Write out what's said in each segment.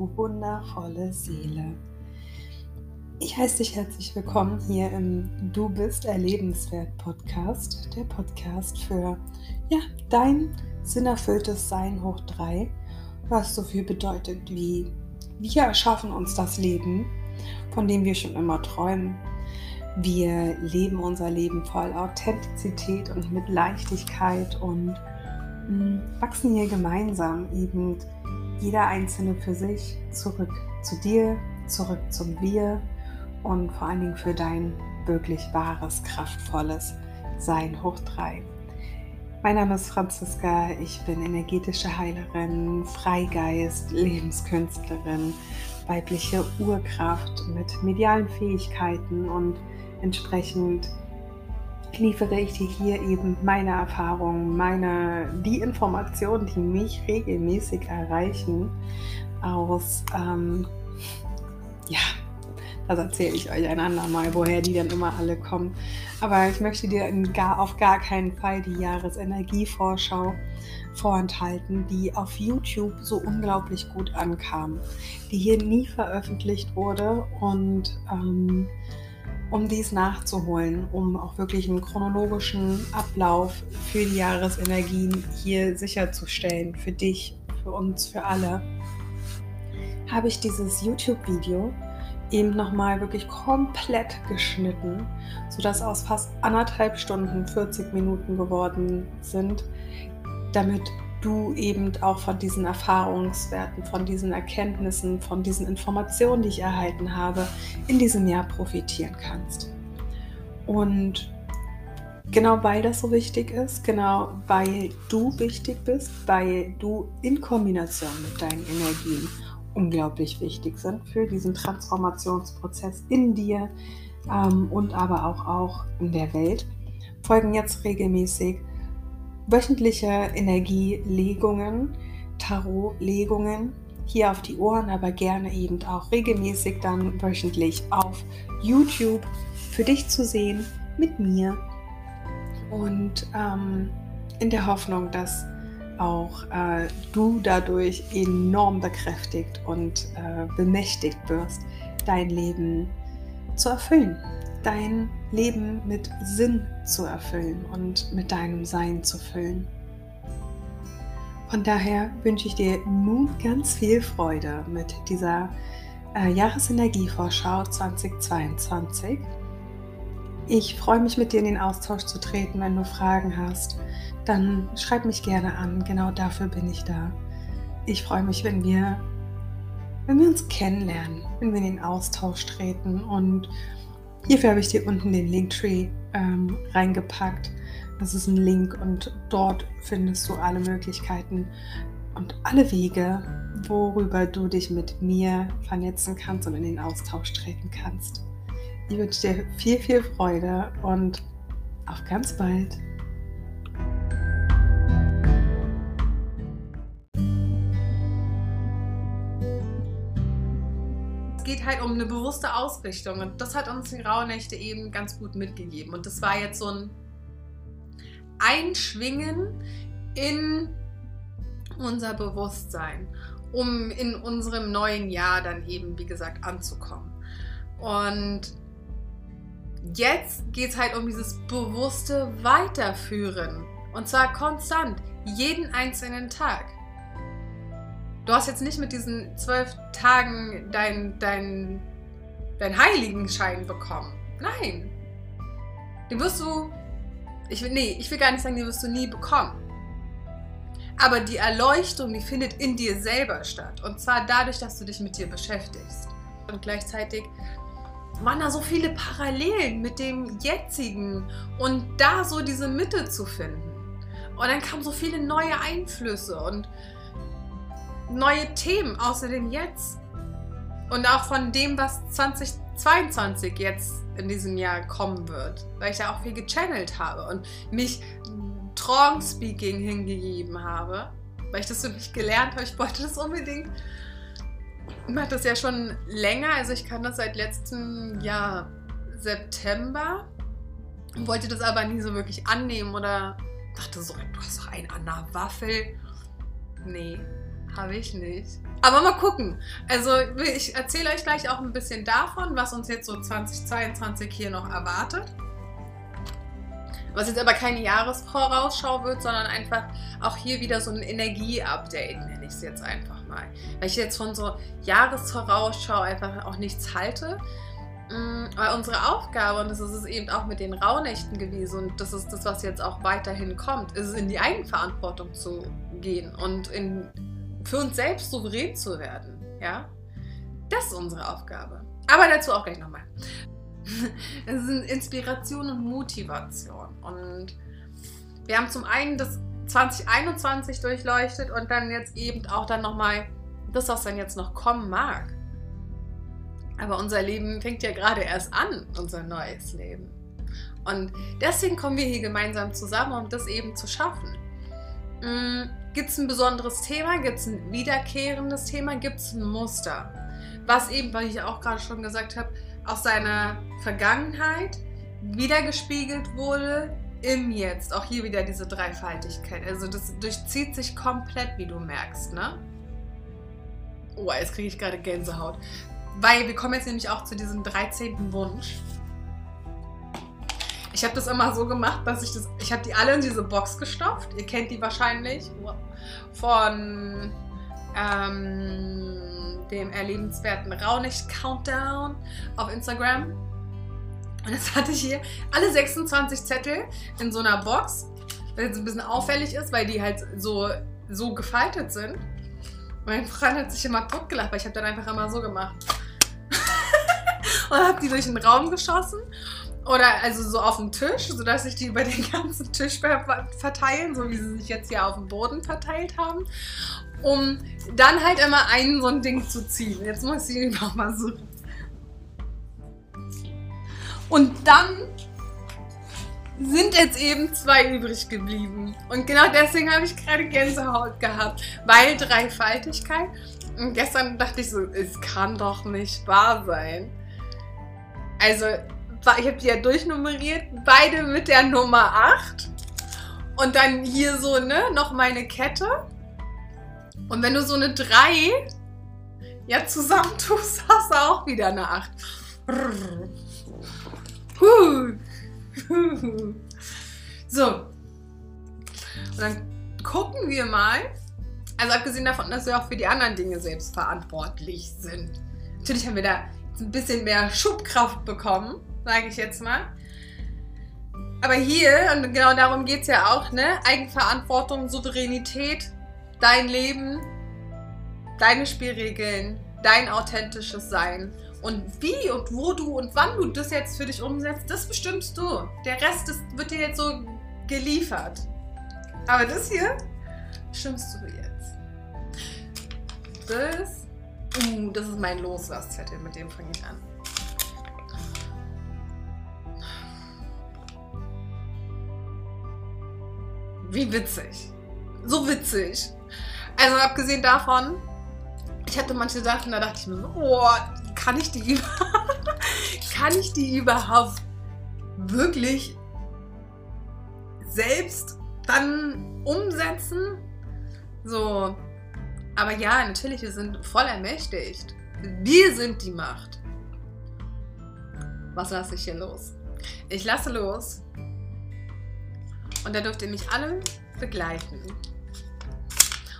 wundervolle Seele. Ich heiße dich herzlich willkommen hier im Du bist erlebenswert Podcast, der Podcast für ja, dein sinnerfülltes Sein hoch drei, was so viel bedeutet wie wir erschaffen uns das Leben, von dem wir schon immer träumen. Wir leben unser Leben voll Authentizität und mit Leichtigkeit und mh, hm, wachsen hier gemeinsam eben jeder Einzelne für sich zurück zu dir, zurück zum Wir und vor allen Dingen für dein wirklich wahres, kraftvolles Sein hoch drei. Mein Name ist Franziska, ich bin energetische Heilerin, Freigeist, Lebenskünstlerin, weibliche Urkraft mit medialen Fähigkeiten und entsprechend liefere ich dir hier eben meine Erfahrungen, meine, die Informationen, die mich regelmäßig erreichen, aus, ähm, ja, das erzähle ich euch ein andermal, woher die dann immer alle kommen. Aber ich möchte dir gar, auf gar keinen Fall die Jahresenergievorschau vorenthalten, die auf YouTube so unglaublich gut ankam, die hier nie veröffentlicht wurde und ähm, um dies nachzuholen, um auch wirklich einen chronologischen Ablauf für die Jahresenergien hier sicherzustellen, für dich, für uns, für alle, habe ich dieses YouTube-Video eben nochmal wirklich komplett geschnitten, sodass aus fast anderthalb Stunden 40 Minuten geworden sind, damit du eben auch von diesen Erfahrungswerten, von diesen Erkenntnissen, von diesen Informationen, die ich erhalten habe, in diesem Jahr profitieren kannst. Und genau weil das so wichtig ist, genau weil du wichtig bist, weil du in Kombination mit deinen Energien unglaublich wichtig sind für diesen Transformationsprozess in dir ähm, und aber auch, auch in der Welt, folgen jetzt regelmäßig wöchentliche Energielegungen, Tarotlegungen hier auf die Ohren, aber gerne eben auch regelmäßig dann wöchentlich auf YouTube für dich zu sehen mit mir. Und ähm, in der Hoffnung, dass auch äh, du dadurch enorm bekräftigt und äh, bemächtigt wirst, dein Leben zu erfüllen dein Leben mit Sinn zu erfüllen und mit deinem Sein zu füllen. Von daher wünsche ich dir nun ganz viel Freude mit dieser äh, Jahresenergievorschau 2022. Ich freue mich mit dir in den Austausch zu treten. Wenn du Fragen hast, dann schreib mich gerne an. Genau dafür bin ich da. Ich freue mich, wenn wir, wenn wir uns kennenlernen, wenn wir in den Austausch treten und Hierfür habe ich dir unten den Linktree ähm, reingepackt. Das ist ein Link und dort findest du alle Möglichkeiten und alle Wege, worüber du dich mit mir vernetzen kannst und in den Austausch treten kannst. Ich wünsche dir viel, viel Freude und auf ganz bald. Geht halt um eine bewusste Ausrichtung und das hat uns die Rauhnächte eben ganz gut mitgegeben. Und das war jetzt so ein Einschwingen in unser Bewusstsein, um in unserem neuen Jahr dann eben, wie gesagt, anzukommen. Und jetzt geht es halt um dieses bewusste Weiterführen. Und zwar konstant, jeden einzelnen Tag. Du hast jetzt nicht mit diesen zwölf Tagen deinen dein, dein Heiligenschein bekommen. Nein. Den wirst du. Ich will, nee, ich will gar nicht sagen, den wirst du nie bekommen. Aber die Erleuchtung, die findet in dir selber statt. Und zwar dadurch, dass du dich mit dir beschäftigst. Und gleichzeitig waren da so viele Parallelen mit dem jetzigen und da so diese Mitte zu finden. Und dann kamen so viele neue Einflüsse und neue Themen außer dem Jetzt. Und auch von dem, was 2022 jetzt in diesem Jahr kommen wird. Weil ich da auch viel gechannelt habe und mich Trance-Speaking hingegeben habe. Weil ich das so nicht gelernt habe. Ich wollte das unbedingt. Ich mache das ja schon länger. Also ich kann das seit letztem Jahr September. Wollte das aber nie so wirklich annehmen oder dachte so, du hast doch einen an der Waffel. Nee, habe ich nicht. Aber mal gucken. Also ich erzähle euch gleich auch ein bisschen davon, was uns jetzt so 2022 hier noch erwartet. Was jetzt aber keine Jahresvorausschau wird, sondern einfach auch hier wieder so ein Energie-Update, nenne ich es jetzt einfach mal. Weil ich jetzt von so Jahresvorausschau einfach auch nichts halte. Mm, weil unsere Aufgabe, und das ist es eben auch mit den Rauhnächten gewesen, und das ist das, was jetzt auch weiterhin kommt, ist es in die Eigenverantwortung zu gehen und in, für uns selbst souverän zu werden. Ja? Das ist unsere Aufgabe. Aber dazu auch gleich nochmal. Es sind Inspiration und Motivation. Und wir haben zum einen das 2021 durchleuchtet und dann jetzt eben auch dann nochmal das, was dann jetzt noch kommen mag. Aber unser Leben fängt ja gerade erst an, unser neues Leben. Und deswegen kommen wir hier gemeinsam zusammen, um das eben zu schaffen. Gibt es ein besonderes Thema? Gibt es ein wiederkehrendes Thema? Gibt es ein Muster? Was eben, weil ich auch gerade schon gesagt habe, aus seiner Vergangenheit wiedergespiegelt wurde im Jetzt. Auch hier wieder diese Dreifaltigkeit. Also das durchzieht sich komplett, wie du merkst, ne? Oh, jetzt kriege ich gerade Gänsehaut. Weil wir kommen jetzt nämlich auch zu diesem 13. Wunsch. Ich habe das immer so gemacht, dass ich das. Ich habe die alle in diese Box gestopft. Ihr kennt die wahrscheinlich von ähm, dem erlebenswerten Raunicht-Countdown auf Instagram. Und jetzt hatte ich hier alle 26 Zettel in so einer Box, was jetzt ein bisschen auffällig ist, weil die halt so, so gefaltet sind. Mein Freund hat sich immer totgelacht, weil ich habe dann einfach immer so gemacht. und habe die durch den Raum geschossen. Oder also so auf dem Tisch, sodass sich die über den ganzen Tisch verteilen, so wie sie sich jetzt hier auf dem Boden verteilt haben. Um dann halt immer ein so ein Ding zu ziehen. Jetzt muss ich ihn nochmal suchen. Und dann sind jetzt eben zwei übrig geblieben. Und genau deswegen habe ich gerade Gänsehaut gehabt, weil Dreifaltigkeit. Und gestern dachte ich so, es kann doch nicht wahr sein. Also, ich habe die ja durchnummeriert, beide mit der Nummer 8. Und dann hier so, ne, noch meine Kette. Und wenn du so eine 3 ja zusammentust, hast du auch wieder eine 8. So. Und dann gucken wir mal. Also abgesehen davon, dass wir auch für die anderen Dinge selbst verantwortlich sind. Natürlich haben wir da ein bisschen mehr Schubkraft bekommen, sage ich jetzt mal. Aber hier, und genau darum geht es ja auch, ne? Eigenverantwortung, Souveränität, dein Leben, deine Spielregeln, dein authentisches Sein. Und wie und wo du und wann du das jetzt für dich umsetzt, das bestimmst du. Der Rest ist, wird dir jetzt so geliefert. Aber das hier bestimmst du jetzt. Das Uh, das ist mein Loslasszettel, mit dem fange ich an. Wie witzig. So witzig. Also abgesehen davon, ich hatte manche Sachen, da dachte ich mir so, oh, kann ich die, kann ich die überhaupt wirklich selbst dann umsetzen? So, aber ja, natürlich, wir sind voll ermächtigt. Wir sind die Macht. Was lasse ich hier los? Ich lasse los. Und da dürft ihr mich alle begleiten.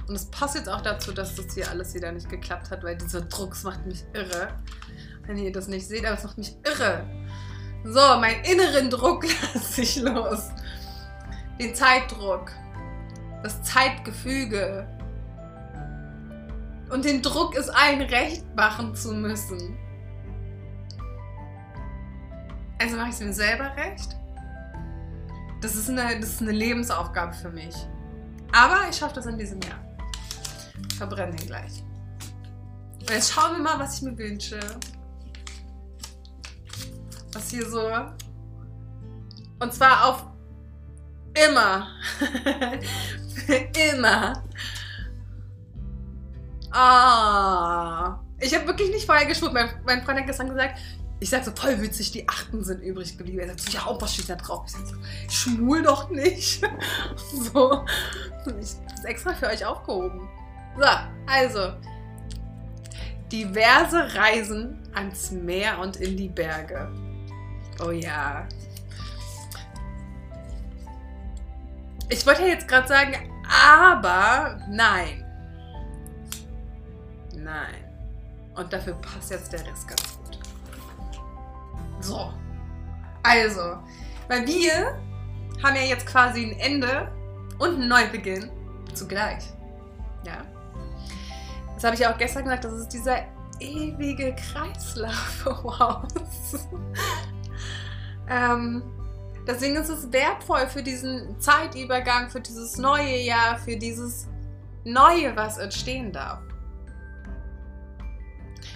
Und es passt jetzt auch dazu, dass das hier alles wieder nicht geklappt hat, weil dieser Druck macht mich irre. Wenn ihr das nicht seht, aber es macht mich irre. So, meinen inneren Druck lasse ich los. Den Zeitdruck. Das Zeitgefüge und den Druck, es allen recht machen zu müssen. Also mache ich es mir selber recht. Das ist, eine, das ist eine Lebensaufgabe für mich. Aber ich schaffe das in diesem Jahr. Verbrenne den gleich. Und jetzt schauen wir mal, was ich mir wünsche. Was hier so. Und zwar auf immer. immer Ah. Ich habe wirklich nicht vorher geschwurt. Mein, mein Freund hat gestern gesagt, ich sag so, voll witzig, die Achten sind übrig geblieben. Er sagt so, ja, und was steht da drauf? Ich sag so, schmul doch nicht. so. Ich habe extra für euch aufgehoben. So, also, diverse Reisen ans Meer und in die Berge. Oh ja. Ich wollte ja jetzt gerade sagen, aber nein. Nein. Und dafür passt jetzt der Rest ganz gut. So. Also, weil wir haben ja jetzt quasi ein Ende und einen Neubeginn zugleich. Ja. Das habe ich ja auch gestern gesagt, das ist dieser ewige Kreislauf. Wow. ähm, deswegen ist es wertvoll für diesen Zeitübergang, für dieses neue Jahr, für dieses Neue, was entstehen darf.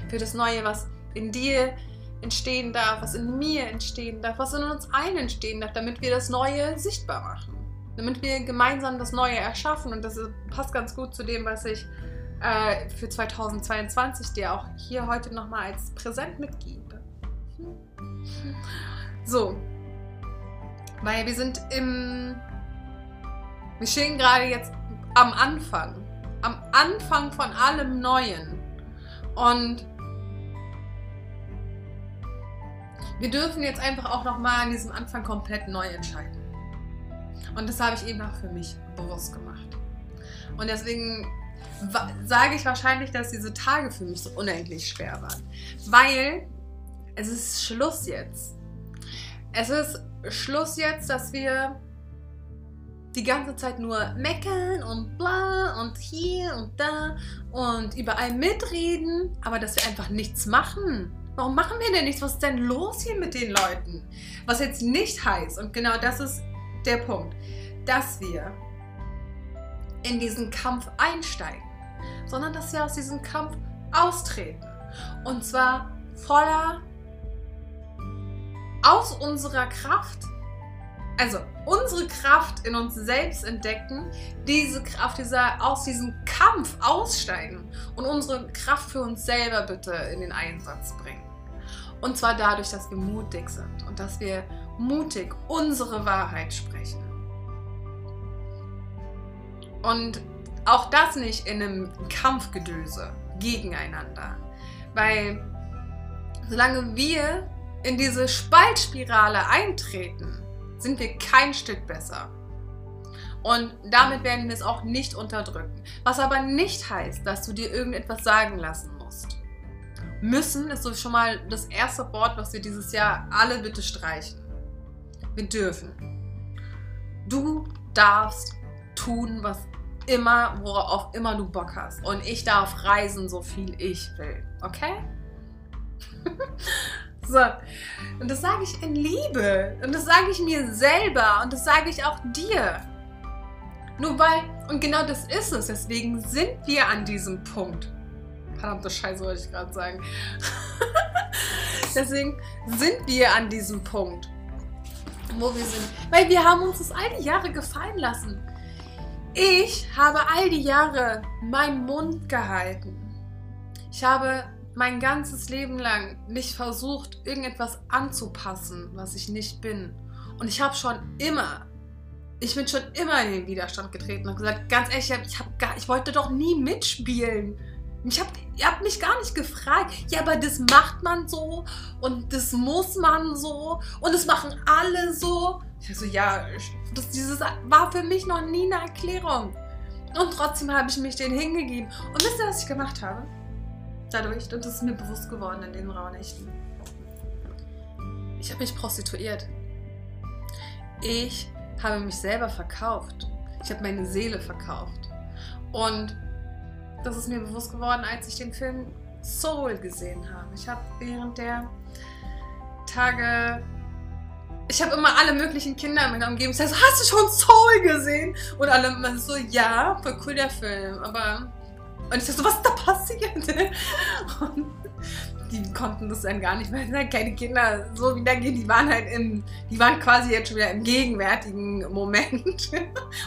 Für das Neue, was in dir entstehen darf, was in mir entstehen darf, was in uns allen entstehen darf, damit wir das Neue sichtbar machen. Damit wir gemeinsam das Neue erschaffen. Und das passt ganz gut zu dem, was ich äh, für 2022 dir auch hier heute nochmal als Präsent mitgebe. So. Weil wir sind im. Wir stehen gerade jetzt am Anfang. Am Anfang von allem Neuen. Und wir dürfen jetzt einfach auch nochmal an diesem Anfang komplett neu entscheiden. Und das habe ich eben auch für mich bewusst gemacht. Und deswegen sage ich wahrscheinlich, dass diese Tage für mich so unendlich schwer waren. Weil es ist Schluss jetzt. Es ist Schluss jetzt, dass wir die ganze Zeit nur meckern und bla und hier und da und überall mitreden, aber dass wir einfach nichts machen. Warum machen wir denn nichts? Was ist denn los hier mit den Leuten? Was jetzt nicht heißt, und genau das ist der Punkt, dass wir in diesen Kampf einsteigen, sondern dass wir aus diesem Kampf austreten. Und zwar voller aus unserer Kraft, also unsere Kraft in uns selbst entdecken, diese Kraft dieser, aus diesem Kampf aussteigen und unsere Kraft für uns selber bitte in den Einsatz bringen. Und zwar dadurch, dass wir mutig sind und dass wir mutig unsere Wahrheit sprechen. Und auch das nicht in einem Kampfgedöse gegeneinander. Weil solange wir in diese Spaltspirale eintreten, sind wir kein Stück besser. Und damit werden wir es auch nicht unterdrücken. Was aber nicht heißt, dass du dir irgendetwas sagen lassen musst. Müssen ist so schon mal das erste Wort, was wir dieses Jahr alle bitte streichen. Wir dürfen. Du darfst tun, was immer, worauf immer du Bock hast. Und ich darf reisen, so viel ich will. Okay? so. Und das sage ich in Liebe. Und das sage ich mir selber. Und das sage ich auch dir. Nur weil, und genau das ist es. Deswegen sind wir an diesem Punkt. Verdammte Scheiße, wollte ich gerade sagen. Deswegen sind wir an diesem Punkt, wo wir sind. Weil wir haben uns das all die Jahre gefallen lassen. Ich habe all die Jahre meinen Mund gehalten. Ich habe mein ganzes Leben lang nicht versucht, irgendetwas anzupassen, was ich nicht bin. Und ich habe schon immer, ich bin schon immer in den Widerstand getreten und gesagt, ganz ehrlich, ich, hab gar, ich wollte doch nie mitspielen. Ich hab, ihr habt mich gar nicht gefragt. Ja, aber das macht man so und das muss man so und das machen alle so. Ich so, ja, das, dieses war für mich noch nie eine Erklärung. Und trotzdem habe ich mich den hingegeben. Und wisst ihr, was ich gemacht habe? Dadurch, und das ist mir bewusst geworden in den Rauhnächten. Ich habe mich prostituiert. Ich habe mich selber verkauft. Ich habe meine Seele verkauft. Und das ist mir bewusst geworden, als ich den Film Soul gesehen habe. Ich habe während der Tage ich habe immer alle möglichen Kinder in meiner Umgebung gesagt, hast du schon Soul gesehen? Und alle immer so, ja, voll cool der Film, aber... Und ich sag so, was ist da passiert? Und die konnten das dann gar nicht, weil halt keine Kinder so wiedergehen. Die waren halt im, die waren quasi jetzt schon wieder im gegenwärtigen Moment.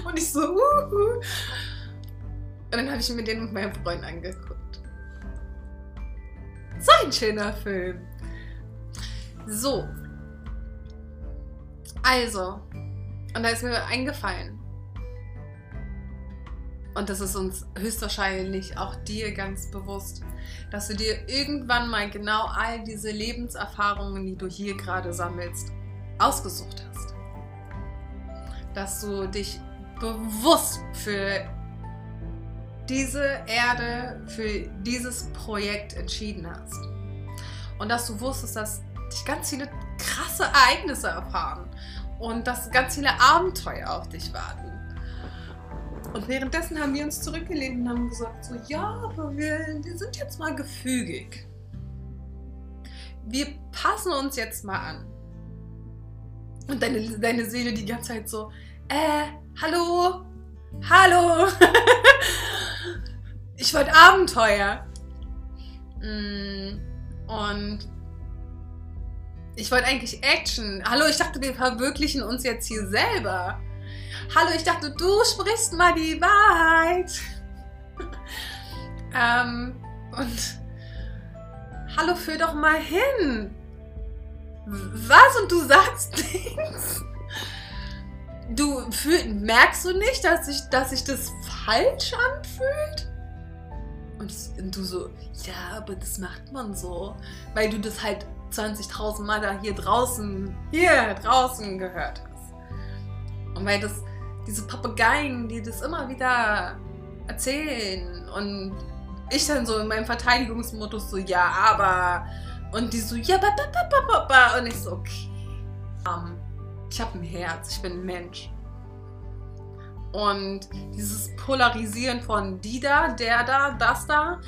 Und ich so, uhu. Und dann habe ich mir den mit meinem Freund angeguckt. So ein schöner Film. So, also, und da ist mir eingefallen. Und das ist uns höchstwahrscheinlich auch dir ganz bewusst, dass du dir irgendwann mal genau all diese Lebenserfahrungen, die du hier gerade sammelst, ausgesucht hast. Dass du dich bewusst für diese Erde, für dieses Projekt entschieden hast. Und dass du wusstest, dass dich ganz viele krasse Ereignisse erfahren und dass ganz viele Abenteuer auf dich warten. Und währenddessen haben wir uns zurückgelehnt und haben gesagt, so ja, aber wir, wir sind jetzt mal gefügig. Wir passen uns jetzt mal an. Und deine, deine Seele die ganze Zeit so, äh, hallo, hallo, ich wollte Abenteuer. Mm, und ich wollte eigentlich Action. Hallo, ich dachte, wir verwirklichen uns jetzt hier selber. Hallo, ich dachte, du sprichst mal die Wahrheit. ähm, und hallo, führ doch mal hin. Was? Und du sagst nichts? Du fühl, merkst du nicht, dass sich dass ich das falsch anfühlt? Und, und du so, ja, aber das macht man so, weil du das halt 20.000 Mal da hier draußen, hier draußen gehört hast. Und weil das diese Papageien, die das immer wieder erzählen und ich dann so in meinem Verteidigungsmodus so, ja, aber und die so, ja, ba, ba, ba, ba, ba, und ich so, okay. Um, ich habe ein Herz, ich bin ein Mensch. Und dieses Polarisieren von die da, der da, das da,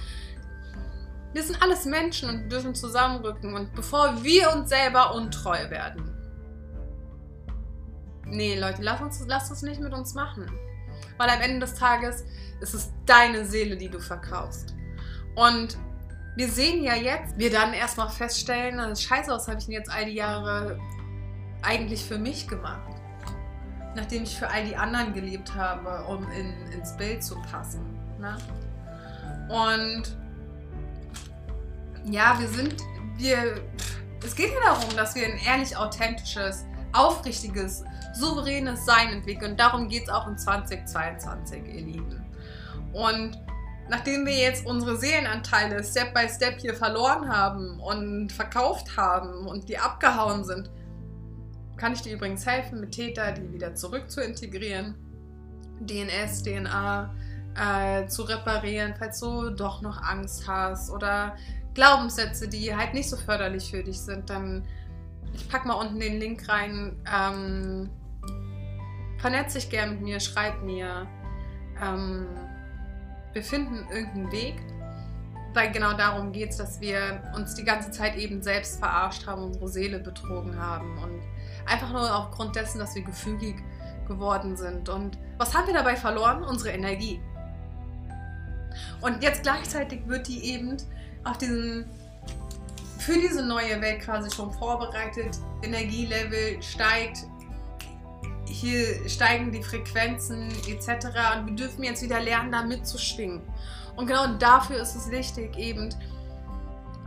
wir sind alles Menschen und dürfen zusammenrücken. Und bevor wir uns selber untreu werden, Nee, Leute, lass uns, lass das nicht mit uns machen. Weil am Ende des Tages ist es deine Seele, die du verkaufst. Und wir sehen ja jetzt, wir dann erstmal feststellen, das Scheiße, was habe ich denn jetzt all die Jahre eigentlich für mich gemacht? Nachdem ich für all die anderen gelebt habe, um in, ins Bild zu passen. Ne? Und ja, wir sind, wir, es geht ja darum, dass wir ein ehrlich authentisches, aufrichtiges, souveränes Sein entwickeln. Darum geht es auch in 2022, ihr Lieben. Und nachdem wir jetzt unsere Seelenanteile Step by Step hier verloren haben und verkauft haben und die abgehauen sind, kann ich dir übrigens helfen, mit Täter die wieder zurück zu integrieren, DNS, DNA äh, zu reparieren, falls du doch noch Angst hast oder Glaubenssätze, die halt nicht so förderlich für dich sind, dann ich packe mal unten den Link rein. Ähm, vernetz dich gern mit mir, schreib mir. Ähm, wir finden irgendeinen Weg, weil genau darum geht es, dass wir uns die ganze Zeit eben selbst verarscht haben, unsere Seele betrogen haben und einfach nur aufgrund dessen, dass wir gefügig geworden sind. Und was haben wir dabei verloren? Unsere Energie. Und jetzt gleichzeitig wird die eben auf diesen für diese neue Welt quasi schon vorbereitet. Energielevel steigt, hier steigen die Frequenzen etc. Und wir dürfen jetzt wieder lernen, da mitzuschwingen. Und genau dafür ist es wichtig, eben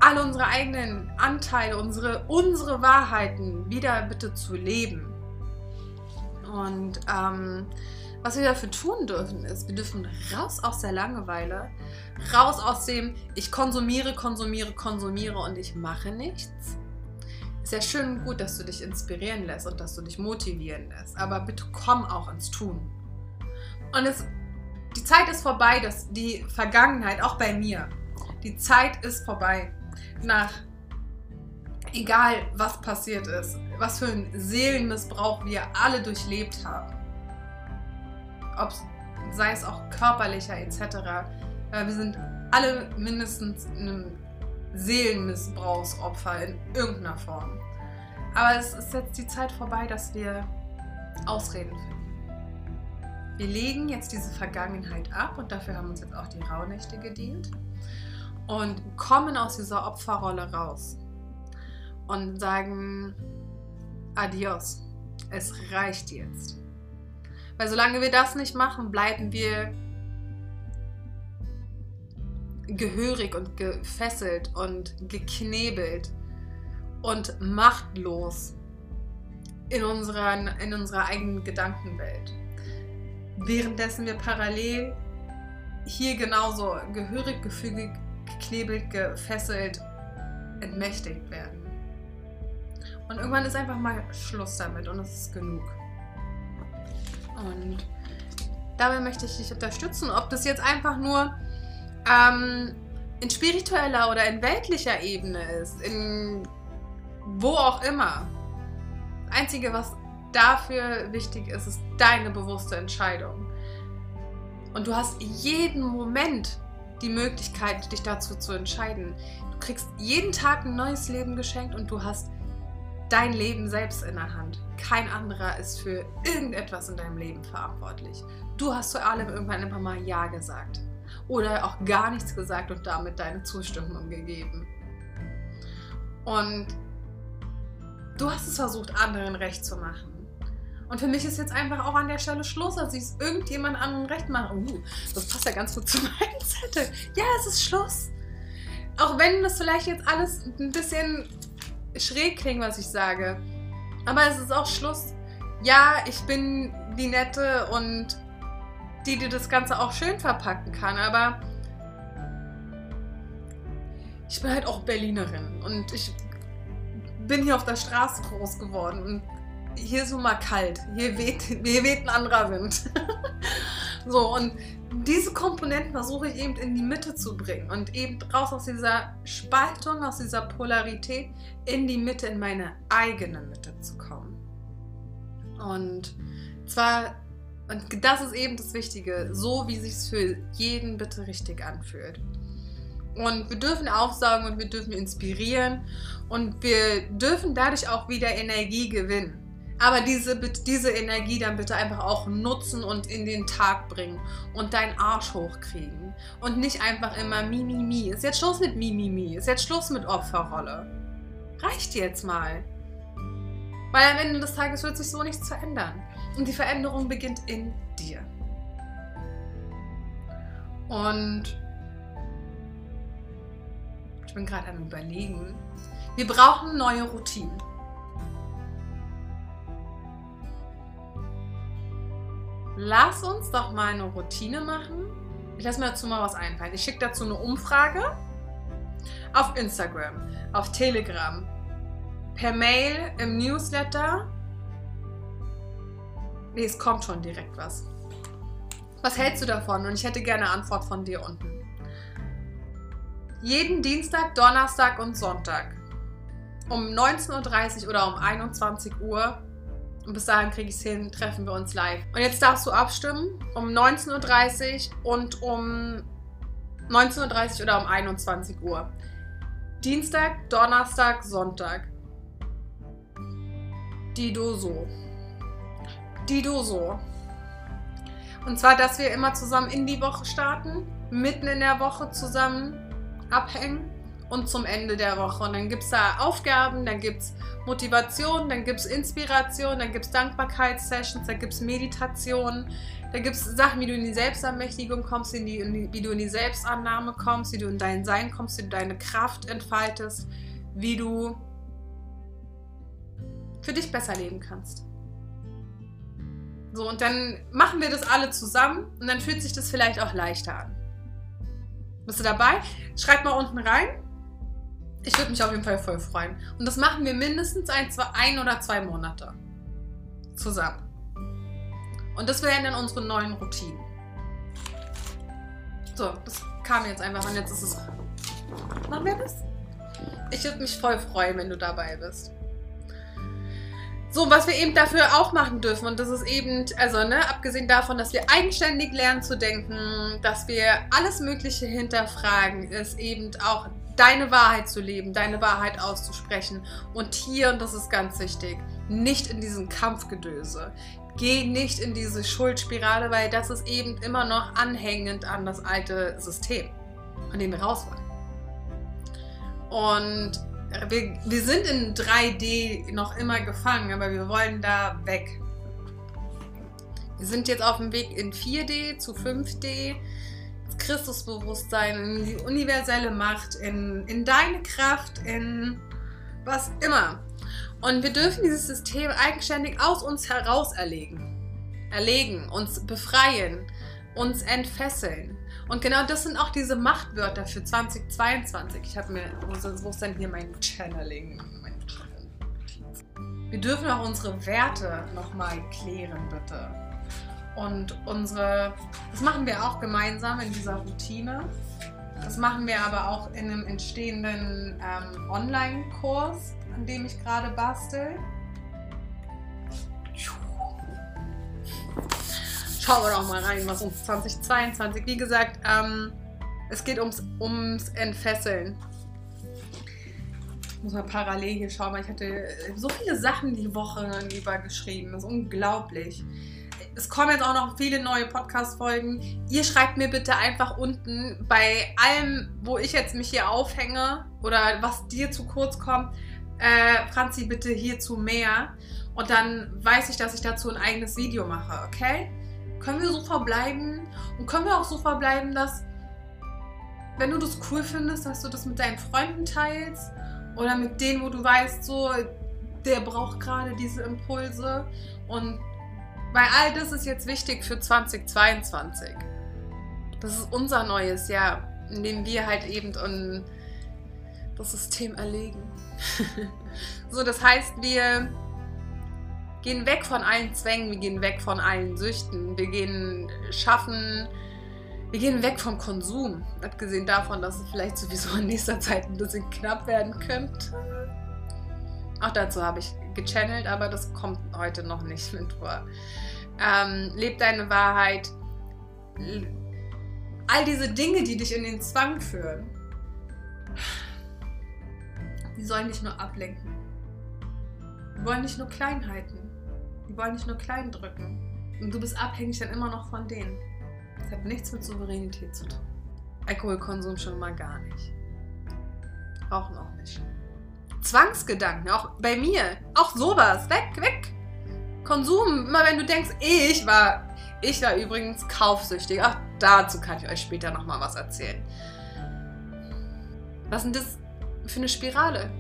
alle unsere eigenen Anteile, unsere, unsere Wahrheiten wieder bitte zu leben. Und ähm, was wir dafür tun dürfen, ist, wir dürfen raus aus der Langeweile, raus aus dem, ich konsumiere, konsumiere, konsumiere und ich mache nichts ist ja schön und gut, dass du dich inspirieren lässt und dass du dich motivieren lässt, aber bitte komm auch ins Tun. Und es, die Zeit ist vorbei, dass die Vergangenheit, auch bei mir, die Zeit ist vorbei. Nach egal was passiert ist, was für einen Seelenmissbrauch wir alle durchlebt haben, ob sei es auch körperlicher etc. Wir sind alle mindestens einem Seelenmissbrauchsopfer in irgendeiner Form. Aber es ist jetzt die Zeit vorbei, dass wir Ausreden finden. Wir legen jetzt diese Vergangenheit ab und dafür haben uns jetzt auch die Rauhnächte gedient und kommen aus dieser Opferrolle raus und sagen Adios. Es reicht jetzt. Weil solange wir das nicht machen, bleiben wir gehörig und gefesselt und geknebelt und machtlos in unserer, in unserer eigenen Gedankenwelt. Währenddessen wir parallel hier genauso gehörig, gefügig, geknebelt, gefesselt, entmächtigt werden. Und irgendwann ist einfach mal Schluss damit und es ist genug. Und dabei möchte ich dich unterstützen, ob das jetzt einfach nur ähm, in spiritueller oder in weltlicher Ebene ist, in wo auch immer. Das Einzige, was dafür wichtig ist, ist deine bewusste Entscheidung. Und du hast jeden Moment die Möglichkeit, dich dazu zu entscheiden. Du kriegst jeden Tag ein neues Leben geschenkt und du hast dein Leben selbst in der Hand. Kein anderer ist für irgendetwas in deinem Leben verantwortlich. Du hast zu allem irgendwann einfach mal Ja gesagt. Oder auch gar nichts gesagt und damit deine Zustimmung gegeben. Und du hast es versucht, anderen recht zu machen. Und für mich ist jetzt einfach auch an der Stelle Schluss, als ich es irgendjemand anderen recht mache. Uh, das passt ja ganz gut zu meinem Zettel. Ja, es ist Schluss. Auch wenn das vielleicht jetzt alles ein bisschen schräg klingt, was ich sage. Aber es ist auch Schluss. Ja, ich bin die Nette und die, die das Ganze auch schön verpacken kann, aber ich bin halt auch Berlinerin und ich bin hier auf der Straße groß geworden und hier ist nun mal kalt. Hier weht, hier weht ein anderer Wind. so, und diese Komponenten versuche ich eben in die Mitte zu bringen und eben raus aus dieser Spaltung, aus dieser Polarität in die Mitte, in meine eigene Mitte zu kommen. Und zwar, und das ist eben das Wichtige, so wie sich für jeden bitte richtig anfühlt. Und wir dürfen aufsaugen und wir dürfen inspirieren und wir dürfen dadurch auch wieder Energie gewinnen. Aber diese, diese Energie dann bitte einfach auch nutzen und in den Tag bringen und deinen Arsch hochkriegen. Und nicht einfach immer Mimimi. Mi, mi. Ist jetzt Schluss mit Mimimi. Mi, Ist jetzt Schluss mit Opferrolle. Reicht jetzt mal. Weil am Ende des Tages wird sich so nichts verändern. Und die Veränderung beginnt in dir. Und ich bin gerade am Überlegen. Wir brauchen neue Routinen. Lass uns doch mal eine Routine machen. Ich lasse mir dazu mal was einfallen. Ich schicke dazu eine Umfrage auf Instagram, auf Telegram, per Mail, im Newsletter. Nee, es kommt schon direkt was. Was hältst du davon? Und ich hätte gerne eine Antwort von dir unten. Jeden Dienstag, Donnerstag und Sonntag um 19.30 Uhr oder um 21 Uhr und bis dahin kriege ich es hin, treffen wir uns live. Und jetzt darfst du abstimmen um 19.30 Uhr und um 19.30 Uhr oder um 21 Uhr. Dienstag, Donnerstag, Sonntag. Dido so. Dido so. Und zwar, dass wir immer zusammen in die Woche starten, mitten in der Woche zusammen abhängen und zum Ende der Woche. Und dann gibt es da Aufgaben, dann gibt es Motivation, dann gibt es Inspiration, dann gibt es Dankbarkeitssessions, dann gibt es Meditation, da gibt es Sachen, wie du in die Selbstermächtigung kommst, in die, wie du in die Selbstannahme kommst, wie du in dein Sein kommst, wie du deine Kraft entfaltest, wie du für dich besser leben kannst. So, und dann machen wir das alle zusammen und dann fühlt sich das vielleicht auch leichter an. Bist du dabei? Schreib mal unten rein. Ich würde mich auf jeden Fall voll freuen. Und das machen wir mindestens ein, zwei, ein oder zwei Monate zusammen. Und das wären dann unsere neuen Routinen. So, das kam jetzt einfach und jetzt ist es. Machen wir das? Ich würde mich voll freuen, wenn du dabei bist. So, was wir eben dafür auch machen dürfen, und das ist eben, also, ne, abgesehen davon, dass wir eigenständig lernen zu denken, dass wir alles Mögliche hinterfragen, ist eben auch deine Wahrheit zu leben, deine Wahrheit auszusprechen. Und hier, und das ist ganz wichtig, nicht in diesen Kampfgedöse. Geh nicht in diese Schuldspirale, weil das ist eben immer noch anhängend an das alte System, von dem wir raus wollen. Und wir, wir sind in 3D noch immer gefangen, aber wir wollen da weg. Wir sind jetzt auf dem Weg in 4D zu 5D Christusbewusstsein, in die universelle Macht, in, in deine Kraft, in was immer. Und wir dürfen dieses System eigenständig aus uns heraus erlegen. Erlegen, uns befreien, uns entfesseln. Und genau das sind auch diese Machtwörter für 2022. Ich habe mir, wo ist denn hier mein Channeling? Mein Wir dürfen auch unsere Werte nochmal klären, bitte. Und unsere, das machen wir auch gemeinsam in dieser Routine. Das machen wir aber auch in einem entstehenden ähm, Online-Kurs, an dem ich gerade bastel. Schauen wir doch mal rein, was uns 2022, wie gesagt, ähm, es geht ums, ums Entfesseln. Ich muss mal parallel hier schauen, weil ich hatte so viele Sachen die Woche über geschrieben. Das ist unglaublich es kommen jetzt auch noch viele neue Podcast-Folgen. Ihr schreibt mir bitte einfach unten bei allem, wo ich jetzt mich hier aufhänge oder was dir zu kurz kommt, äh, Franzi, bitte hierzu mehr. Und dann weiß ich, dass ich dazu ein eigenes Video mache, okay? Können wir so verbleiben? Und können wir auch so verbleiben, dass, wenn du das cool findest, dass du das mit deinen Freunden teilst oder mit denen, wo du weißt, so, der braucht gerade diese Impulse und weil all das ist jetzt wichtig für 2022. Das ist unser neues Jahr, in dem wir halt eben das System erlegen. so, das heißt, wir gehen weg von allen Zwängen, wir gehen weg von allen Süchten, wir gehen schaffen, wir gehen weg vom Konsum. Abgesehen davon, dass es vielleicht sowieso in nächster Zeit ein bisschen knapp werden könnte. Auch dazu habe ich gechannelt, aber das kommt heute noch nicht mit vor. Ähm, leb deine Wahrheit. All diese Dinge, die dich in den Zwang führen, die sollen dich nur ablenken. Die wollen nicht nur Kleinheiten. Die wollen dich nur klein drücken. Und du bist abhängig dann immer noch von denen. Das hat nichts mit Souveränität zu tun. Alkoholkonsum schon mal gar nicht. Rauchen auch nicht. Zwangsgedanken, auch bei mir. Auch sowas. Weg, weg. Konsum, immer wenn du denkst, ich war, ich war übrigens kaufsüchtig. Ach, dazu kann ich euch später nochmal was erzählen. Was denn das für eine Spirale?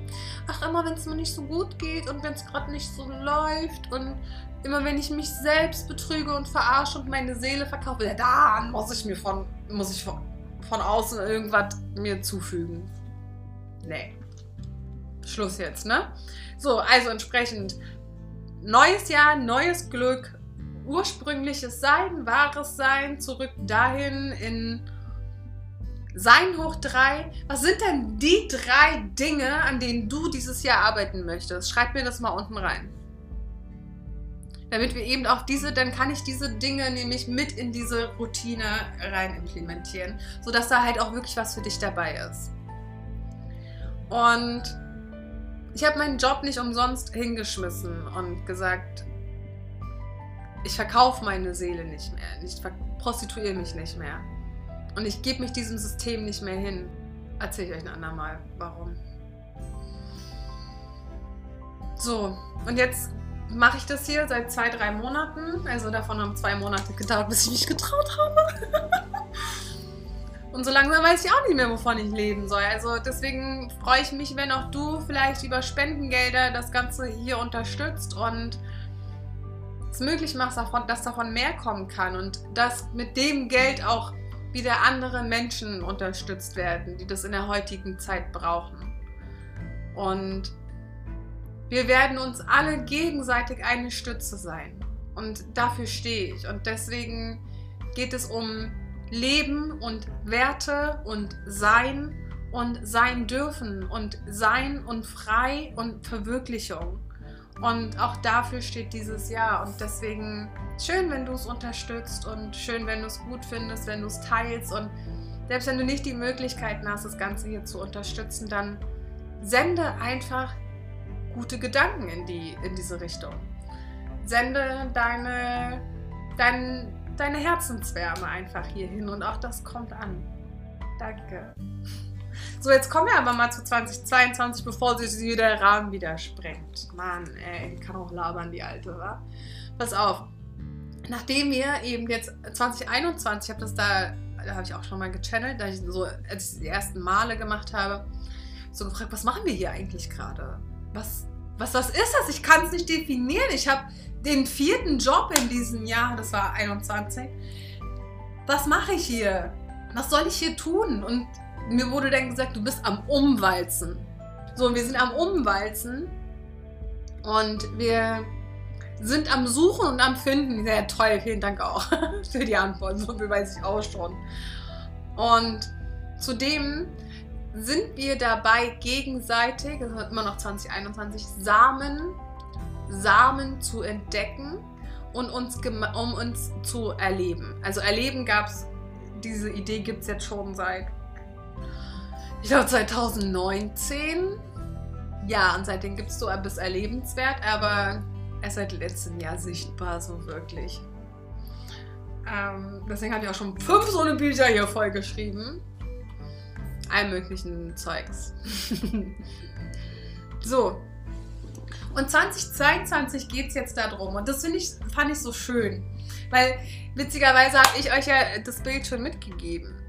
Ach, immer wenn es mir nicht so gut geht und wenn es gerade nicht so läuft und immer wenn ich mich selbst betrüge und verarsche und meine Seele verkaufe, ja, dann muss ich mir von, muss ich von, von außen irgendwas mir zufügen. Nee. Schluss jetzt, ne? So, also entsprechend neues Jahr, neues Glück, ursprüngliches Sein, wahres Sein, zurück dahin in Sein hoch drei. Was sind denn die drei Dinge, an denen du dieses Jahr arbeiten möchtest? Schreib mir das mal unten rein. Damit wir eben auch diese, dann kann ich diese Dinge nämlich mit in diese Routine rein implementieren, sodass da halt auch wirklich was für dich dabei ist. Und ich habe meinen Job nicht umsonst hingeschmissen und gesagt, ich verkaufe meine Seele nicht mehr, ich prostituiere mich nicht mehr. Und ich gebe mich diesem System nicht mehr hin. Erzähle ich euch ein andermal, warum. So, und jetzt mache ich das hier seit zwei, drei Monaten. Also davon haben zwei Monate gedauert, bis ich mich getraut habe. Und so langsam weiß ich auch nicht mehr, wovon ich leben soll. Also deswegen freue ich mich, wenn auch du vielleicht über Spendengelder das Ganze hier unterstützt und es möglich machst, dass davon mehr kommen kann und dass mit dem Geld auch wieder andere Menschen unterstützt werden, die das in der heutigen Zeit brauchen. Und wir werden uns alle gegenseitig eine Stütze sein. Und dafür stehe ich. Und deswegen geht es um Leben und Werte und Sein und sein dürfen und sein und frei und Verwirklichung. Und auch dafür steht dieses Jahr. Und deswegen schön, wenn du es unterstützt und schön, wenn du es gut findest, wenn du es teilst. Und selbst wenn du nicht die Möglichkeiten hast, das Ganze hier zu unterstützen, dann sende einfach gute Gedanken in, die, in diese Richtung. Sende deine, deinen deine Herzenswärme einfach hier hin und auch das kommt an. Danke. So, jetzt kommen wir aber mal zu 2022, bevor sich der Rahmen wieder sprengt. Mann, ey, kann auch labern, die Alte, wa? Pass auf. Nachdem wir eben jetzt 2021, ich habe das da, da habe ich auch schon mal gechannelt, da ich so, als ich die ersten Male gemacht habe, so gefragt, was machen wir hier eigentlich gerade? Was, was, was ist das? Ich kann es nicht definieren. Ich habe den vierten Job in diesem Jahr, das war 21, was mache ich hier? Was soll ich hier tun? Und mir wurde dann gesagt, du bist am Umwalzen. So, wir sind am Umwalzen und wir sind am Suchen und am Finden. Sehr toll, vielen Dank auch für die Antwort. So viel weiß ich auch schon. Und zudem sind wir dabei, gegenseitig, das ist immer noch 2021, Samen, Samen zu entdecken und uns, um uns zu erleben. Also erleben gab es, diese Idee gibt es jetzt schon seit, ich glaube 2019. Ja, und seitdem gibt es so ein bisschen erlebenswert, aber erst seit letztem Jahr sichtbar, so wirklich. Ähm, deswegen habe ich auch schon fünf so eine Bücher hier voll geschrieben. All möglichen Zeugs. so. Und 2022 geht es jetzt darum. Und das ich, fand ich so schön. Weil witzigerweise habe ich euch ja das Bild schon mitgegeben.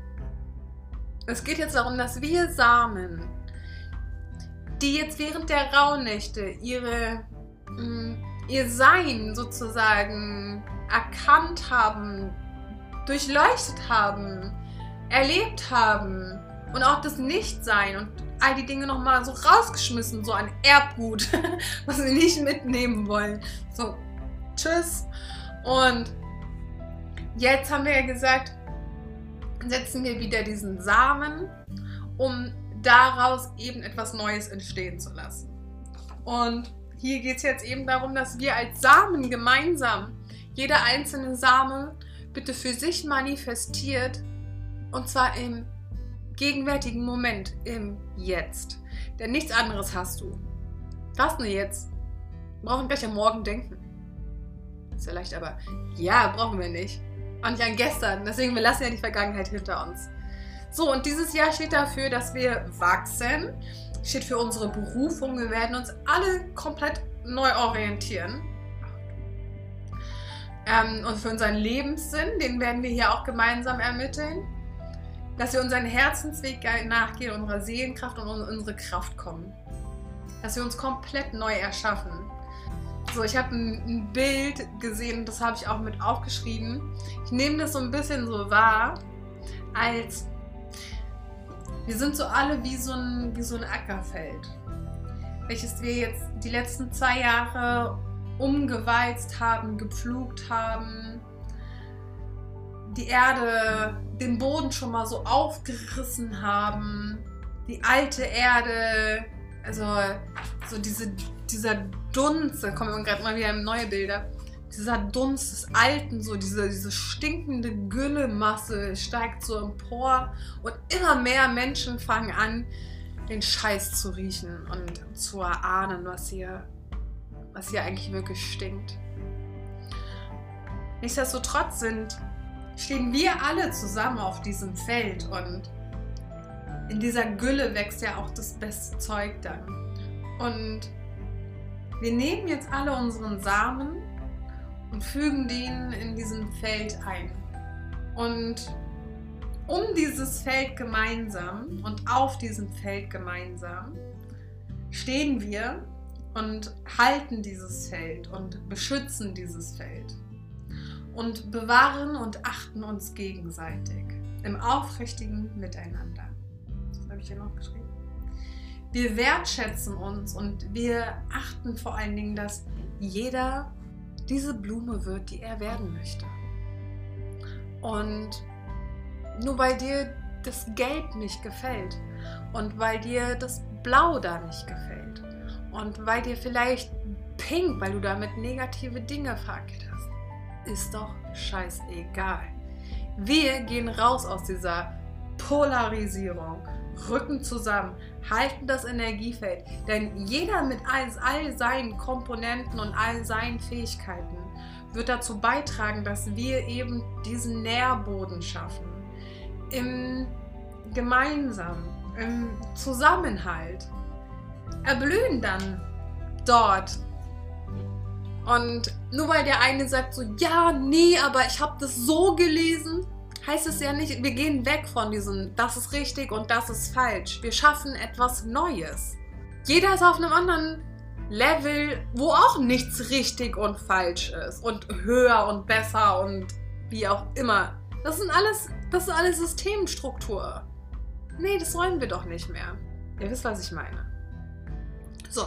Es geht jetzt darum, dass wir Samen, die jetzt während der Rauhnächte ihre mm, ihr Sein sozusagen erkannt haben, durchleuchtet haben, erlebt haben und auch das Nichtsein und all die Dinge nochmal so rausgeschmissen, so ein Erbgut, was sie nicht mitnehmen wollen. So, tschüss. Und jetzt haben wir ja gesagt, setzen wir wieder diesen Samen, um daraus eben etwas Neues entstehen zu lassen. Und hier geht es jetzt eben darum, dass wir als Samen gemeinsam, jeder einzelne Same bitte für sich manifestiert und zwar im gegenwärtigen Moment, im Jetzt. Denn nichts anderes hast du. Was denn jetzt? Wir brauchen gleich am Morgen denken. Ist ja leicht, aber ja, brauchen wir nicht. Auch nicht an gestern. Deswegen, wir lassen ja die Vergangenheit hinter uns. So, und dieses Jahr steht dafür, dass wir wachsen, steht für unsere Berufung. Wir werden uns alle komplett neu orientieren. Ähm, und für unseren Lebenssinn, den werden wir hier auch gemeinsam ermitteln. Dass wir unseren Herzensweg nachgehen, unserer Seelenkraft und unsere Kraft kommen. Dass wir uns komplett neu erschaffen. So, ich habe ein, ein, Bild gesehen, das habe ich auch mit aufgeschrieben. Ich nehme das so ein bisschen so wahr, als wir sind so alle wie so ein, wie so ein Ackerfeld, welches wir jetzt die letzten zwei Jahre umgewalzt haben, gepflugt haben, die Erde, den Boden schon mal so aufgerissen haben, die alte Erde, also so diese, dieser Dunst, da kommen gerade mal wieder neue Bilder, dieser Dunst des Alten, so diese, diese stinkende Güllemasse steigt so empor und immer mehr Menschen fangen an, den Scheiß zu riechen und zu erahnen, was hier, was hier eigentlich wirklich stinkt. Nichtsdestotrotz sind, stehen wir alle zusammen auf diesem Feld und in dieser Gülle wächst ja auch das beste Zeug dann. Und wir nehmen jetzt alle unseren Samen und fügen den in diesem Feld ein. Und um dieses Feld gemeinsam und auf diesem Feld gemeinsam stehen wir und halten dieses Feld und beschützen dieses Feld und bewahren und achten uns gegenseitig im aufrichtigen Miteinander. Das habe ich hier noch geschrieben. Wir wertschätzen uns und wir achten vor allen Dingen, dass jeder diese Blume wird, die er werden möchte. Und nur weil dir das Gelb nicht gefällt und weil dir das Blau da nicht gefällt und weil dir vielleicht Pink, weil du damit negative Dinge verkehrt hast, ist doch scheißegal. Wir gehen raus aus dieser Polarisierung Rücken zusammen, halten das Energiefeld. Denn jeder mit all, all seinen Komponenten und all seinen Fähigkeiten wird dazu beitragen, dass wir eben diesen Nährboden schaffen. Im gemeinsam, im Zusammenhalt. Erblühen dann dort. Und nur weil der eine sagt so, ja, nee, aber ich habe das so gelesen, heißt es ja nicht, wir gehen weg von diesem, das ist richtig und das ist falsch. Wir schaffen etwas Neues. Jeder ist auf einem anderen Level, wo auch nichts richtig und falsch ist und höher und besser und wie auch immer Das sind alles, das ist alles Systemstruktur. Nee, das wollen wir doch nicht mehr. Ihr wisst, was ich meine. So.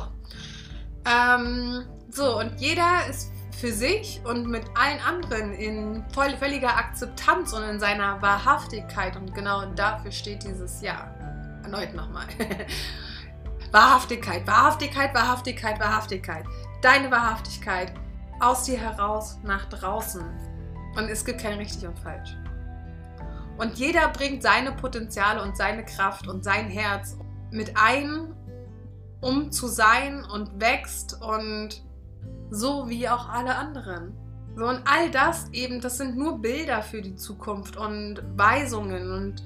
Ähm, so, und jeder ist für sich und mit allen anderen in voll, völliger Akzeptanz und in seiner Wahrhaftigkeit. Und genau dafür steht dieses Jahr. Erneut nochmal. Wahrhaftigkeit, Wahrhaftigkeit, Wahrhaftigkeit, Wahrhaftigkeit. Deine Wahrhaftigkeit aus dir heraus nach draußen. Und es gibt kein richtig und falsch. Und jeder bringt seine Potenziale und seine Kraft und sein Herz mit ein, um zu sein und wächst und so wie auch alle anderen. So, und all das eben, das sind nur Bilder für die Zukunft und Weisungen. Und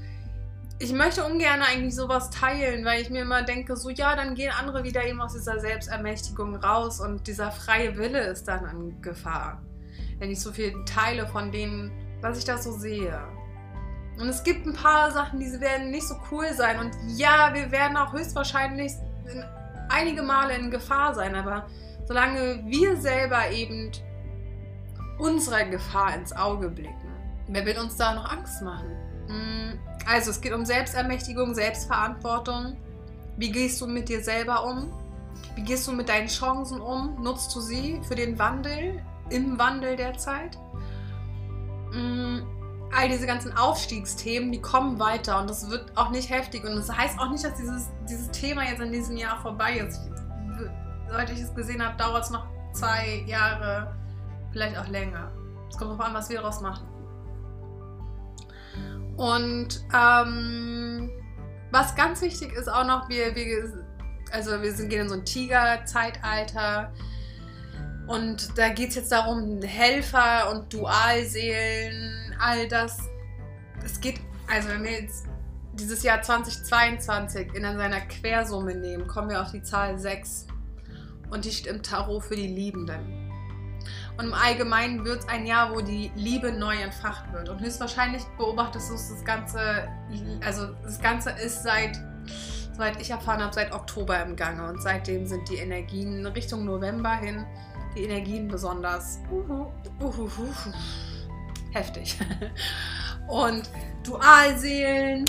ich möchte ungern eigentlich sowas teilen, weil ich mir immer denke, so ja, dann gehen andere wieder eben aus dieser Selbstermächtigung raus und dieser freie Wille ist dann in Gefahr. Wenn ich so viel teile von denen, was ich da so sehe. Und es gibt ein paar Sachen, die werden nicht so cool sein. Und ja, wir werden auch höchstwahrscheinlich einige Male in Gefahr sein, aber solange wir selber eben unserer Gefahr ins Auge blicken. Wer will uns da noch Angst machen? Hm, also es geht um Selbstermächtigung, Selbstverantwortung. Wie gehst du mit dir selber um? Wie gehst du mit deinen Chancen um? Nutzt du sie für den Wandel, im Wandel der Zeit? Hm, all diese ganzen Aufstiegsthemen, die kommen weiter und das wird auch nicht heftig. Und das heißt auch nicht, dass dieses, dieses Thema jetzt in diesem Jahr vorbei ist soweit ich es gesehen habe, dauert es noch zwei Jahre, vielleicht auch länger. Es kommt darauf an, was wir daraus machen. Und ähm, was ganz wichtig ist auch noch, wir, wir, also wir sind, gehen in so ein Tiger-Zeitalter. Und da geht es jetzt darum, Helfer und Dualseelen, all das. Es geht, also wenn wir jetzt dieses Jahr 2022 in seiner Quersumme nehmen, kommen wir auf die Zahl 6 und die steht im Tarot für die Liebenden. Und im Allgemeinen wird es ein Jahr, wo die Liebe neu entfacht wird. Und höchstwahrscheinlich beobachtest du das Ganze, also das Ganze ist seit, soweit ich erfahren habe, seit Oktober im Gange. Und seitdem sind die Energien Richtung November hin, die Energien besonders uh, uh, uh, heftig. Und Dualseelen,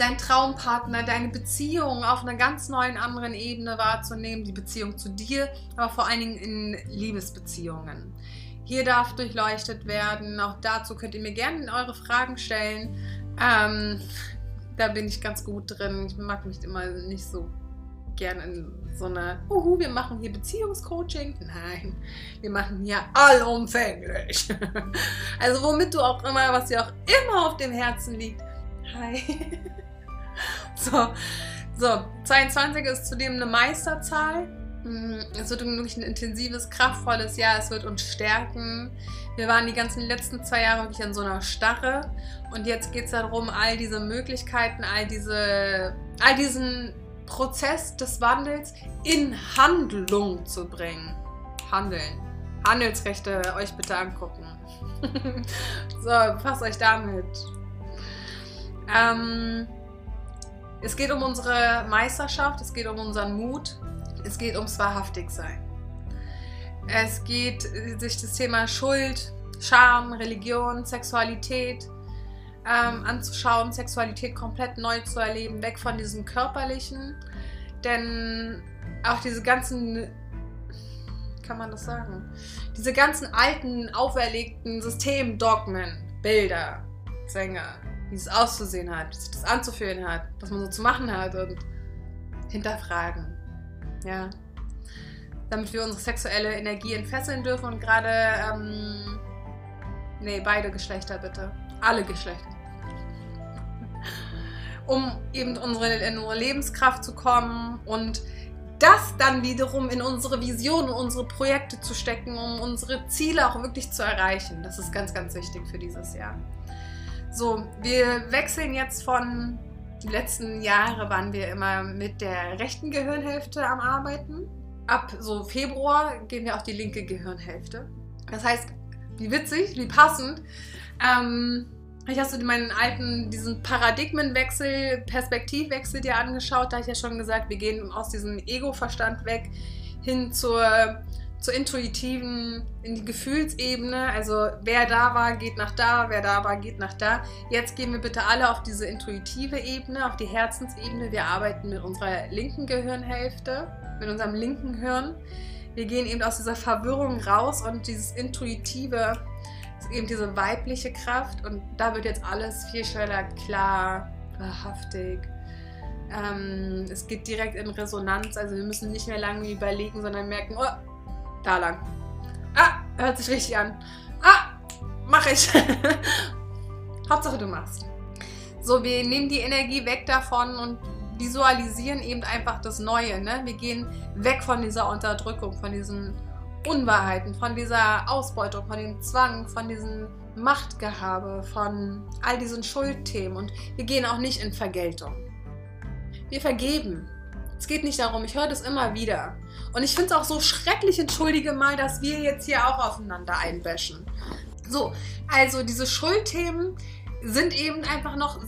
dein Traumpartner, deine Beziehung auf einer ganz neuen anderen Ebene wahrzunehmen, die Beziehung zu dir, aber vor allen Dingen in Liebesbeziehungen. Hier darf durchleuchtet werden. Auch dazu könnt ihr mir gerne eure Fragen stellen. Ähm, da bin ich ganz gut drin. Ich mag mich immer nicht so gerne in so einer, uhu, wir machen hier Beziehungscoaching. Nein, wir machen hier allumfänglich. also womit du auch immer, was dir auch immer auf dem Herzen liegt. Hi. So, so, 22 ist zudem eine Meisterzahl. Mm, es wird wirklich ein intensives, kraftvolles Jahr. Es wird uns stärken. Wir waren die ganzen letzten zwei Jahre wirklich in so einer Starre. Und jetzt geht es darum, all diese Möglichkeiten, all, diese, all diesen Prozess des Wandels in Handlung zu bringen. Handeln. Handelsrechte euch bitte angucken. so, befasst euch damit. Ähm, es geht um unsere Meisterschaft, es geht um unseren Mut, es geht ums Wahrhaftigsein. Es geht äh, sich das Thema Schuld, Scham, Religion, Sexualität ähm, anzuschauen, Sexualität komplett neu zu erleben, weg von diesem körperlichen. Denn auch diese ganzen, kann man das sagen, diese ganzen alten, auferlegten Systemdogmen, Bilder, Sänger, wie es auszusehen hat, wie sich das anzufühlen hat, was man so zu machen hat und hinterfragen. Ja. Damit wir unsere sexuelle Energie entfesseln dürfen und gerade, ähm, nee, beide Geschlechter bitte. Alle Geschlechter. Um eben unsere, in unsere Lebenskraft zu kommen und das dann wiederum in unsere Vision und unsere Projekte zu stecken, um unsere Ziele auch wirklich zu erreichen. Das ist ganz, ganz wichtig für dieses Jahr. So, wir wechseln jetzt von, die letzten Jahre waren wir immer mit der rechten Gehirnhälfte am Arbeiten. Ab so Februar gehen wir auf die linke Gehirnhälfte. Das heißt, wie witzig, wie passend. Ähm, ich hast du meinen alten, diesen Paradigmenwechsel, Perspektivwechsel dir angeschaut. Da habe ich ja schon gesagt, wir gehen aus diesem Ego-Verstand weg hin zur, zur intuitiven, in die Gefühlsebene. Also wer da war, geht nach da, wer da war, geht nach da. Jetzt gehen wir bitte alle auf diese intuitive Ebene, auf die Herzensebene. Wir arbeiten mit unserer linken Gehirnhälfte, mit unserem linken Hirn. Wir gehen eben aus dieser Verwirrung raus und dieses intuitive, eben diese weibliche Kraft und da wird jetzt alles viel schneller klar, wahrhaftig. Ähm, es geht direkt in Resonanz, also wir müssen nicht mehr lange überlegen, sondern merken, oh, da lang. Ah, hört sich richtig an. Ah, mach ich. Hauptsache du machst. So, wir nehmen die Energie weg davon und visualisieren eben einfach das Neue. Ne? Wir gehen weg von dieser Unterdrückung, von diesen Unwahrheiten, von dieser Ausbeutung, von dem Zwang, von diesem Machtgehabe, von all diesen Schuldthemen. Und wir gehen auch nicht in Vergeltung. Wir vergeben. Es geht nicht darum, ich höre das immer wieder. Und ich finde es auch so schrecklich, entschuldige mal, dass wir jetzt hier auch aufeinander einbäschen. So, also diese Schuldthemen sind eben einfach noch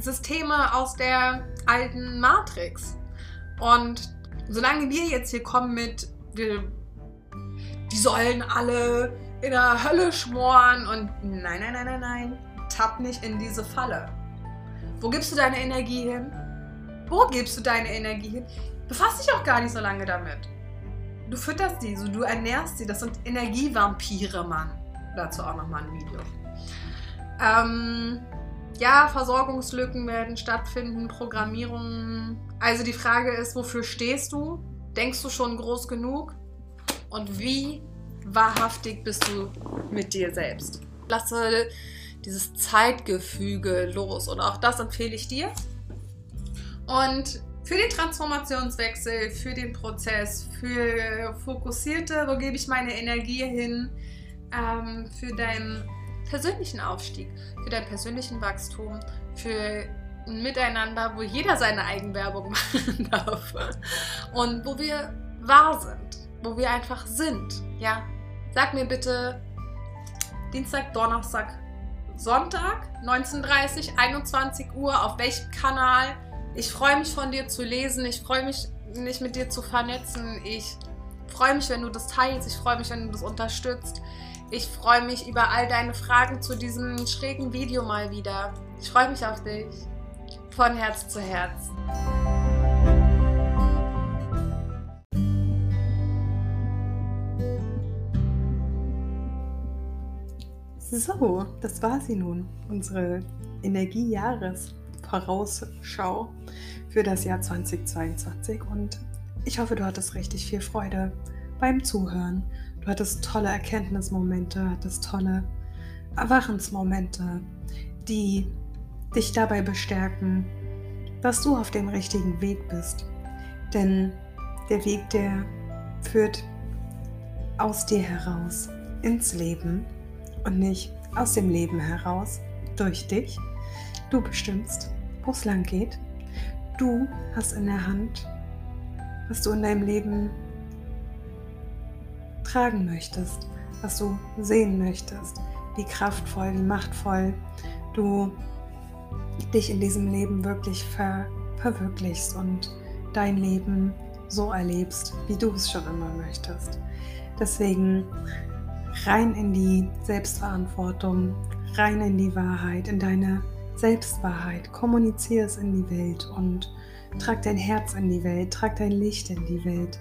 Systeme aus der alten Matrix. Und solange wir jetzt hier kommen mit, die sollen alle in der Hölle schmoren und nein, nein, nein, nein, nein, tapp nicht in diese Falle. Wo gibst du deine Energie hin? Wo gibst du deine Energie hin? Befass dich auch gar nicht so lange damit. Du fütterst sie, so, du ernährst sie. Das sind Energievampire, Mann. Dazu auch nochmal ein Video. Ähm, ja, Versorgungslücken werden stattfinden, Programmierungen. Also die Frage ist, wofür stehst du? Denkst du schon groß genug? Und wie wahrhaftig bist du mit dir selbst? Lasse dieses Zeitgefüge los. Und auch das empfehle ich dir. Und für den Transformationswechsel, für den Prozess, für fokussierte, wo gebe ich meine Energie hin, ähm, für deinen persönlichen Aufstieg, für deinen persönlichen Wachstum, für ein Miteinander, wo jeder seine Eigenwerbung machen darf und wo wir wahr sind, wo wir einfach sind. Ja, sag mir bitte Dienstag, Donnerstag, Sonntag, 19:30, 21 Uhr, auf welchem Kanal ich freue mich von dir zu lesen. Ich freue mich, mich mit dir zu vernetzen. Ich freue mich, wenn du das teilst. Ich freue mich, wenn du das unterstützt. Ich freue mich über all deine Fragen zu diesem schrägen Video mal wieder. Ich freue mich auf dich. Von Herz zu Herz. So, das war sie nun, unsere Energiejahres. Vorausschau für das Jahr 2022 und ich hoffe, du hattest richtig viel Freude beim Zuhören. Du hattest tolle Erkenntnismomente, hattest tolle Erwachensmomente, die dich dabei bestärken, dass du auf dem richtigen Weg bist. Denn der Weg, der führt aus dir heraus ins Leben und nicht aus dem Leben heraus durch dich. Du bestimmst, wo es lang geht. Du hast in der Hand, was du in deinem Leben tragen möchtest, was du sehen möchtest, wie kraftvoll, wie machtvoll du dich in diesem Leben wirklich ver verwirklichst und dein Leben so erlebst, wie du es schon immer möchtest. Deswegen rein in die Selbstverantwortung, rein in die Wahrheit, in deine Selbstwahrheit. Kommuniziere es in die Welt und trag dein Herz in die Welt, trag dein Licht in die Welt.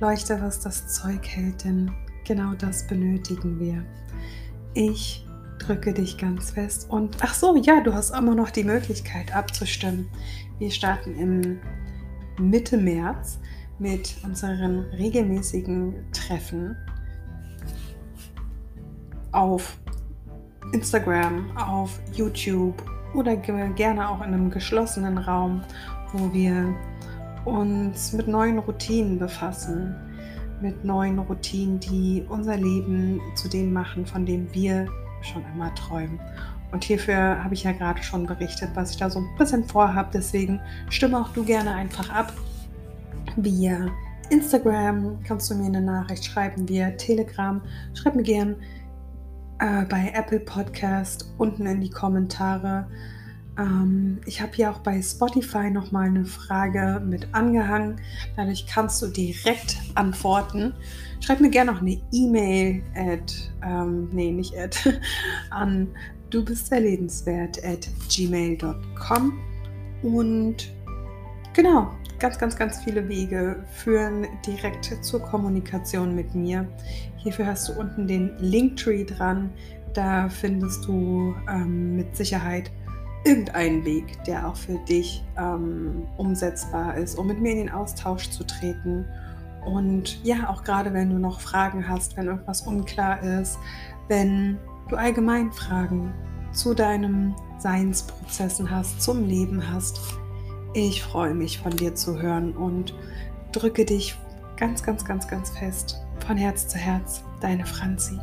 Leuchte, was das Zeug hält, denn genau das benötigen wir. Ich drücke dich ganz fest und ach so, ja, du hast immer noch die Möglichkeit abzustimmen. Wir starten im Mitte März mit unseren regelmäßigen Treffen auf Instagram, auf YouTube oder gerne auch in einem geschlossenen Raum, wo wir uns mit neuen Routinen befassen, mit neuen Routinen, die unser Leben zu dem machen, von dem wir schon immer träumen. Und hierfür habe ich ja gerade schon berichtet, was ich da so ein bisschen vorhabe. Deswegen stimme auch du gerne einfach ab. Via Instagram kannst du mir eine Nachricht schreiben, via Telegram. Schreib mir gerne äh, bei Apple Podcast unten in die Kommentare. Ähm, ich habe hier auch bei Spotify nochmal eine Frage mit angehangen. Dadurch kannst du direkt antworten. Schreib mir gerne noch eine E-Mail at, ähm, nee, nicht at, an du bist erlebenswert at gmail.com und genau, ganz, ganz, ganz viele Wege führen direkt zur Kommunikation mit mir. Hierfür hast du unten den Linktree dran. Da findest du ähm, mit Sicherheit irgendeinen Weg, der auch für dich ähm, umsetzbar ist, um mit mir in den Austausch zu treten. Und ja, auch gerade wenn du noch Fragen hast, wenn irgendwas unklar ist, wenn du allgemein Fragen zu deinen Seinsprozessen hast, zum Leben hast, ich freue mich von dir zu hören und drücke dich ganz, ganz, ganz, ganz fest von Herz zu Herz, deine Franzi.